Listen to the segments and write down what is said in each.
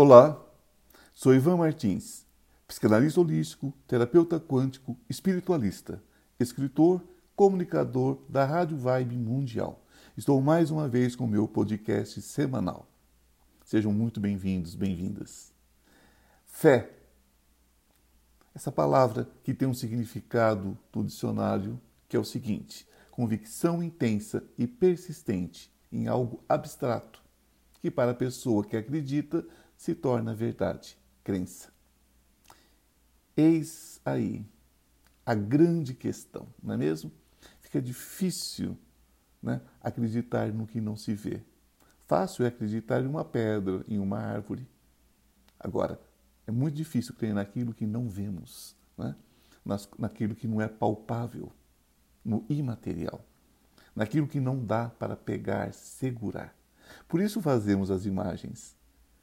Olá, sou Ivan Martins, psicanalista holístico, terapeuta quântico, espiritualista, escritor, comunicador da Rádio Vibe Mundial. Estou mais uma vez com o meu podcast semanal. Sejam muito bem-vindos, bem-vindas. Fé. Essa palavra que tem um significado do dicionário que é o seguinte: convicção intensa e persistente em algo abstrato, que para a pessoa que acredita se torna verdade, crença. Eis aí a grande questão, não é mesmo? Fica difícil né, acreditar no que não se vê. Fácil é acreditar em uma pedra, em uma árvore. Agora, é muito difícil crer naquilo que não vemos, né? naquilo que não é palpável, no imaterial, naquilo que não dá para pegar, segurar. Por isso fazemos as imagens.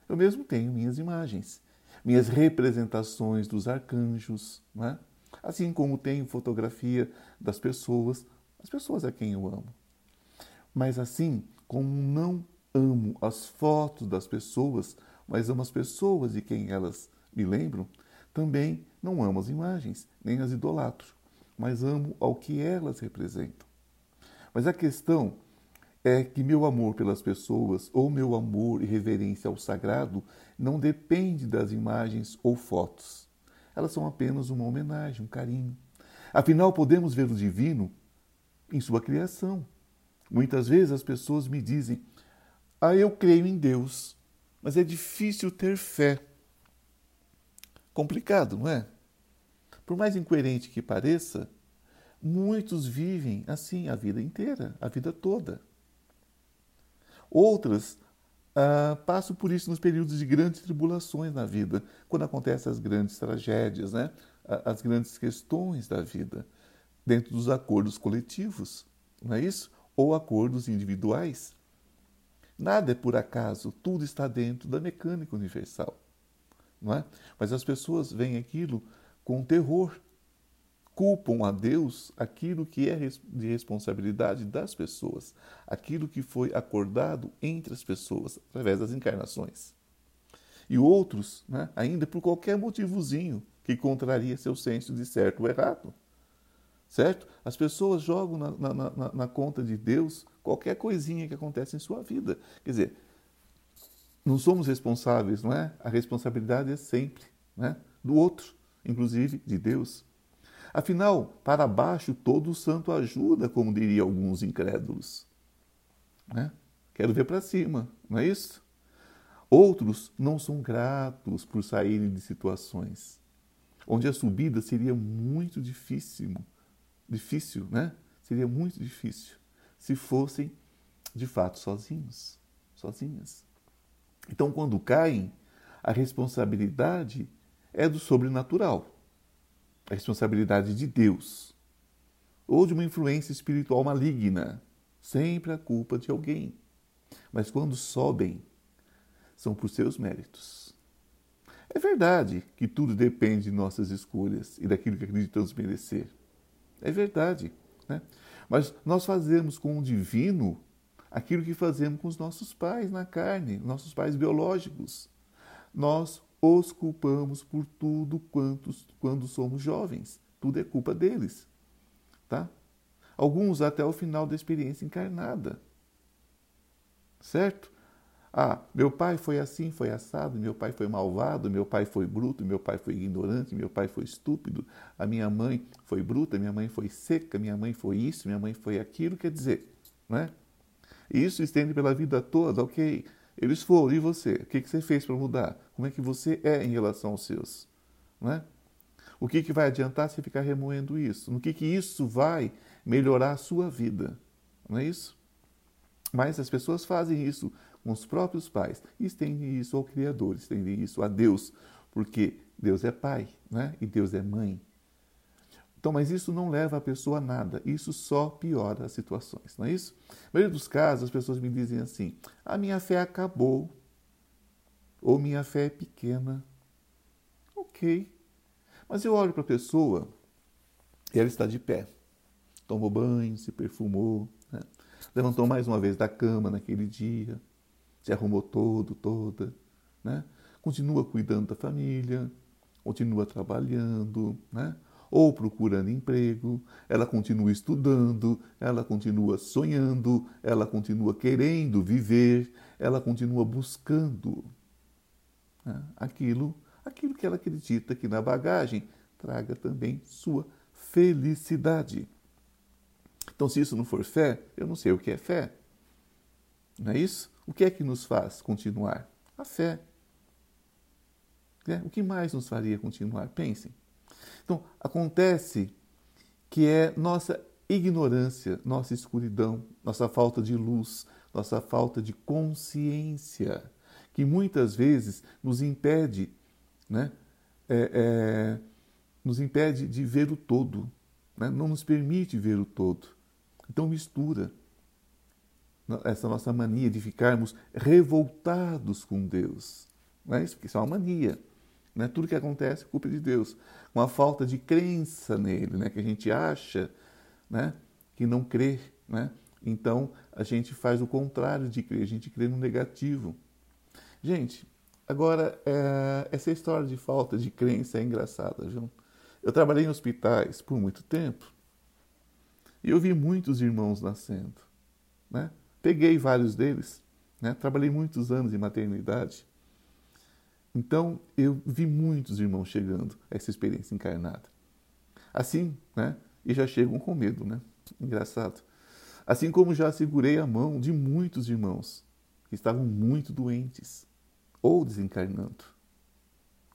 Eu mesmo tenho minhas imagens, minhas representações dos arcanjos, né? assim como tenho fotografia das pessoas, as pessoas a quem eu amo. Mas assim como não amo as fotos das pessoas, mas amo as pessoas de quem elas me lembram, também não amo as imagens, nem as idolatro, mas amo ao que elas representam. Mas a questão é que meu amor pelas pessoas ou meu amor e reverência ao sagrado não depende das imagens ou fotos. Elas são apenas uma homenagem, um carinho. Afinal, podemos ver o divino em sua criação. Muitas vezes as pessoas me dizem: Ah, eu creio em Deus, mas é difícil ter fé. Complicado, não é? Por mais incoerente que pareça, muitos vivem assim a vida inteira, a vida toda. Outras ah, passam por isso nos períodos de grandes tribulações na vida, quando acontecem as grandes tragédias, né? as grandes questões da vida, dentro dos acordos coletivos, não é isso? Ou acordos individuais. Nada é por acaso, tudo está dentro da mecânica universal. Não é? Mas as pessoas veem aquilo com terror, culpam a Deus aquilo que é de responsabilidade das pessoas, aquilo que foi acordado entre as pessoas através das encarnações. E outros, né, ainda por qualquer motivozinho que contraria seu senso de certo ou errado. Certo? As pessoas jogam na, na, na, na conta de Deus qualquer coisinha que acontece em sua vida. Quer dizer, não somos responsáveis, não é? A responsabilidade é sempre né, do outro, inclusive de Deus. Afinal, para baixo todo santo ajuda, como diriam alguns incrédulos. Né? Quero ver para cima, não é isso? Outros não são gratos por saírem de situações onde a subida seria muito difícil, difícil, né? Seria muito difícil se fossem de fato sozinhos, sozinhas. Então, quando caem, a responsabilidade é do sobrenatural a responsabilidade de Deus ou de uma influência espiritual maligna. Sempre a culpa de alguém. Mas quando sobem, são por seus méritos. É verdade que tudo depende de nossas escolhas e daquilo que acreditamos merecer. É verdade. Né? Mas nós fazemos com o divino aquilo que fazemos com os nossos pais na carne, nossos pais biológicos. Nós os culpamos por tudo quantos, quando somos jovens. Tudo é culpa deles. Tá? Alguns até o final da experiência encarnada. Certo? Ah, meu pai foi assim, foi assado, meu pai foi malvado, meu pai foi bruto, meu pai foi ignorante, meu pai foi estúpido, a minha mãe foi bruta, minha mãe foi seca, minha mãe foi isso, minha mãe foi aquilo, quer dizer, né? Isso estende pela vida toda, ok? Eles foram, e você? O que, você fez para mudar? Como é que você é em relação aos seus? Não é? O que, que vai adiantar se ficar remoendo isso? No que, que isso vai melhorar a sua vida? Não é isso? Mas as pessoas fazem isso com os próprios pais estendem isso ao Criador, estendem isso a Deus, porque Deus é pai né? e Deus é mãe. Então, mas isso não leva a pessoa a nada, isso só piora as situações, não é isso? Na maioria dos casos, as pessoas me dizem assim: a minha fé acabou, ou minha fé é pequena. Ok. Mas eu olho para a pessoa e ela está de pé, tomou banho, se perfumou, né? levantou mais uma vez da cama naquele dia, se arrumou todo, toda, né? continua cuidando da família, continua trabalhando, né? Ou procurando emprego, ela continua estudando, ela continua sonhando, ela continua querendo viver, ela continua buscando né? aquilo, aquilo que ela acredita que na bagagem traga também sua felicidade. Então, se isso não for fé, eu não sei o que é fé. Não é isso? O que é que nos faz continuar? A fé. É, o que mais nos faria continuar? Pensem. Então, acontece que é nossa ignorância, nossa escuridão, nossa falta de luz, nossa falta de consciência, que muitas vezes nos impede, né, é, é, nos impede de ver o todo, né, não nos permite ver o todo. Então mistura essa nossa mania de ficarmos revoltados com Deus. Não é isso? Porque isso é uma mania. Né? Tudo que acontece é culpa de Deus. Uma falta de crença nele, né? que a gente acha né? que não crê. Né? Então a gente faz o contrário de crer, a gente crê no negativo. Gente, agora é, essa história de falta de crença é engraçada. Viu? Eu trabalhei em hospitais por muito tempo e eu vi muitos irmãos nascendo. Né? Peguei vários deles, né? trabalhei muitos anos em maternidade. Então, eu vi muitos irmãos chegando a essa experiência encarnada. Assim, né? E já chegam com medo, né? Engraçado. Assim como já segurei a mão de muitos irmãos que estavam muito doentes ou desencarnando,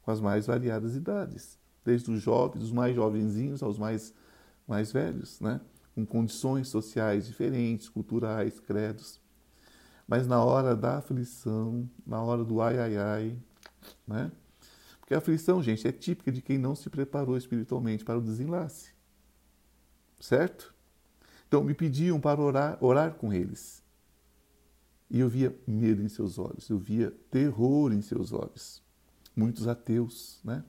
com as mais variadas idades, desde os jovens, os mais jovenzinhos aos mais, mais velhos, né? com condições sociais diferentes, culturais, credos. Mas na hora da aflição, na hora do ai ai ai, né? Porque a aflição, gente, é típica de quem não se preparou espiritualmente para o desenlace. Certo? Então me pediam para orar, orar com eles. E eu via medo em seus olhos, eu via terror em seus olhos. Muitos ateus, né?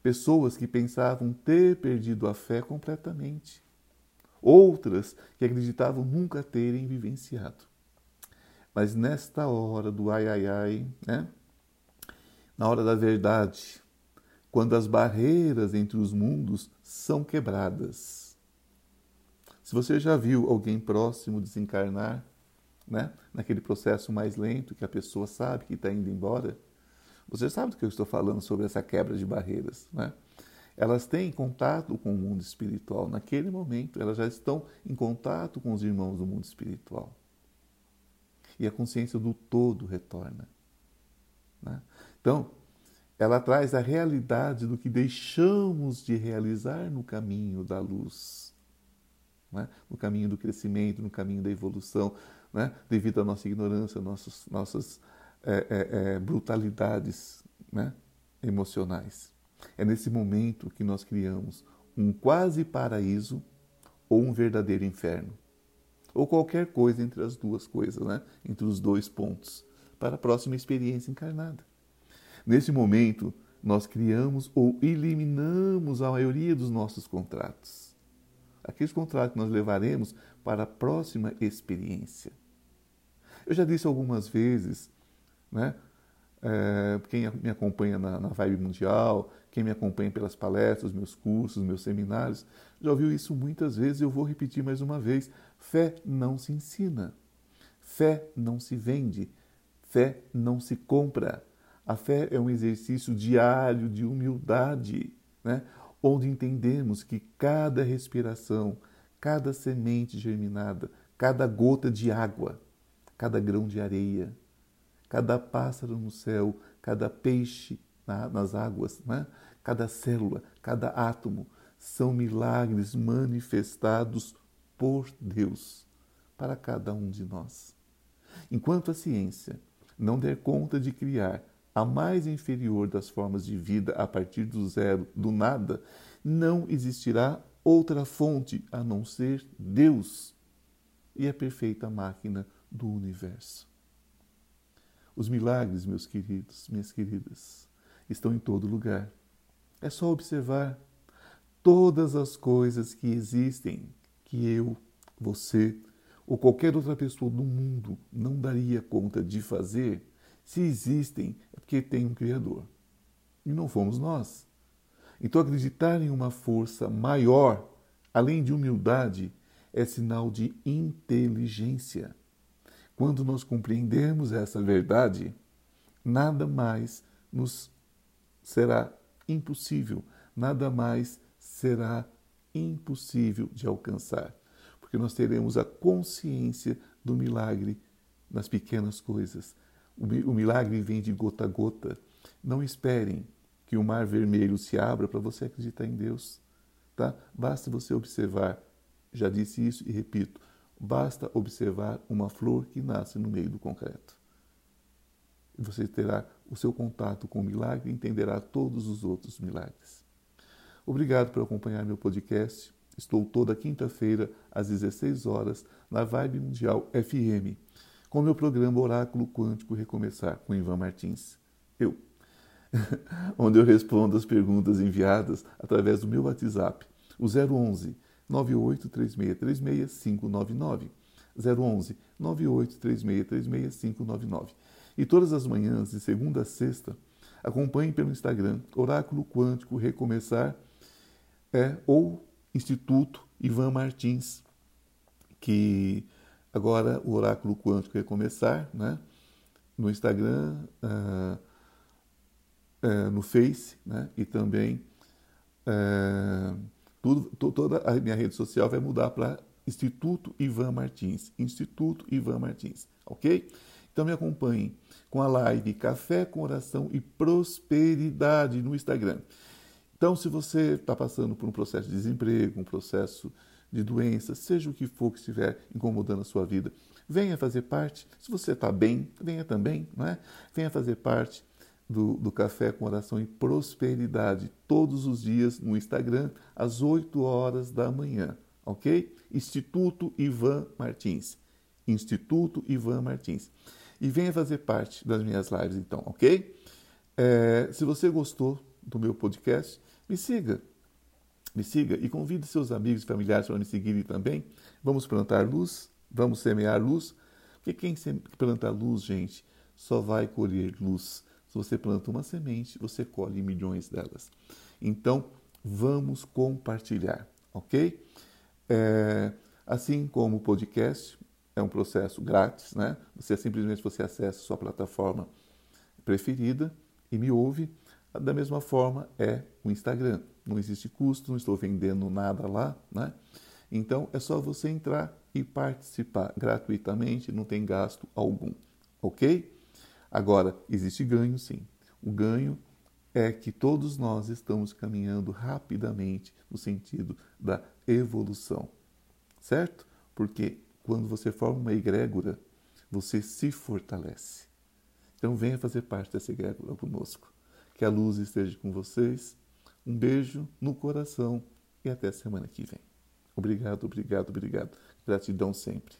Pessoas que pensavam ter perdido a fé completamente. Outras que acreditavam nunca terem vivenciado. Mas nesta hora do ai ai ai, né? Na hora da verdade, quando as barreiras entre os mundos são quebradas. Se você já viu alguém próximo desencarnar, né, naquele processo mais lento que a pessoa sabe que está indo embora, você sabe do que eu estou falando sobre essa quebra de barreiras, né? Elas têm contato com o mundo espiritual naquele momento, elas já estão em contato com os irmãos do mundo espiritual. E a consciência do todo retorna. Né? Então, ela traz a realidade do que deixamos de realizar no caminho da luz, né? no caminho do crescimento, no caminho da evolução, né? devido à nossa ignorância, nossas, nossas é, é, brutalidades né? emocionais. É nesse momento que nós criamos um quase paraíso ou um verdadeiro inferno. Ou qualquer coisa entre as duas coisas, né? entre os dois pontos, para a próxima experiência encarnada. Nesse momento, nós criamos ou eliminamos a maioria dos nossos contratos. Aqueles contratos que nós levaremos para a próxima experiência. Eu já disse algumas vezes, né? É, quem me acompanha na, na Vibe Mundial, quem me acompanha pelas palestras, meus cursos, meus seminários, já ouviu isso muitas vezes, eu vou repetir mais uma vez. Fé não se ensina, fé não se vende, fé não se compra. A fé é um exercício diário de humildade, né? onde entendemos que cada respiração, cada semente germinada, cada gota de água, cada grão de areia, cada pássaro no céu, cada peixe nas águas, né? cada célula, cada átomo, são milagres manifestados por Deus para cada um de nós. Enquanto a ciência não der conta de criar a mais inferior das formas de vida a partir do zero, do nada, não existirá outra fonte a não ser Deus e a perfeita máquina do universo. Os milagres, meus queridos, minhas queridas, estão em todo lugar. É só observar todas as coisas que existem que eu, você ou qualquer outra pessoa do mundo não daria conta de fazer Se existem, é porque tem um Criador. E não fomos nós. Então, acreditar em uma força maior, além de humildade, é sinal de inteligência. Quando nós compreendemos essa verdade, nada mais nos será impossível, nada mais será impossível de alcançar, porque nós teremos a consciência do milagre nas pequenas coisas. O milagre vem de gota a gota. Não esperem que o mar vermelho se abra para você acreditar em Deus. Tá? Basta você observar, já disse isso e repito, basta observar uma flor que nasce no meio do concreto. Você terá o seu contato com o milagre e entenderá todos os outros milagres. Obrigado por acompanhar meu podcast. Estou toda quinta-feira, às 16 horas, na Vibe Mundial FM, com meu programa Oráculo Quântico Recomeçar, com Ivan Martins. Eu. onde eu respondo as perguntas enviadas através do meu WhatsApp, o 011 599 011 599 E todas as manhãs, de segunda a sexta, acompanhe pelo Instagram Oráculo Quântico Recomeçar é, ou Instituto Ivan Martins, que agora o Oráculo Quântico Recomeçar, né? no Instagram, uh, uh, no Face, né? e também uh, tudo, toda a minha rede social vai mudar para Instituto Ivan Martins. Instituto Ivan Martins, ok? Então me acompanhem com a live Café com Oração e Prosperidade no Instagram. Então, se você está passando por um processo de desemprego, um processo de doença, seja o que for que estiver incomodando a sua vida, venha fazer parte. Se você está bem, venha também, não é? Venha fazer parte do, do Café com Oração e Prosperidade todos os dias no Instagram, às 8 horas da manhã, ok? Instituto Ivan Martins. Instituto Ivan Martins. E venha fazer parte das minhas lives, então, ok? É, se você gostou do meu podcast, me siga. Me siga e convide seus amigos e familiares para me seguirem também. Vamos plantar luz, vamos semear luz. Porque quem planta luz, gente, só vai colher luz. Se você planta uma semente, você colhe milhões delas. Então, vamos compartilhar, ok? É, assim como o podcast é um processo grátis, né? Você simplesmente você acessa a sua plataforma preferida e me ouve. Da mesma forma é o Instagram. Não existe custo, não estou vendendo nada lá, né? Então é só você entrar e participar gratuitamente, não tem gasto algum, ok? Agora, existe ganho sim. O ganho é que todos nós estamos caminhando rapidamente no sentido da evolução, certo? Porque quando você forma uma egrégora, você se fortalece. Então venha fazer parte dessa egrégora conosco. Que a luz esteja com vocês. Um beijo no coração e até semana que vem. Obrigado, obrigado, obrigado. Gratidão sempre.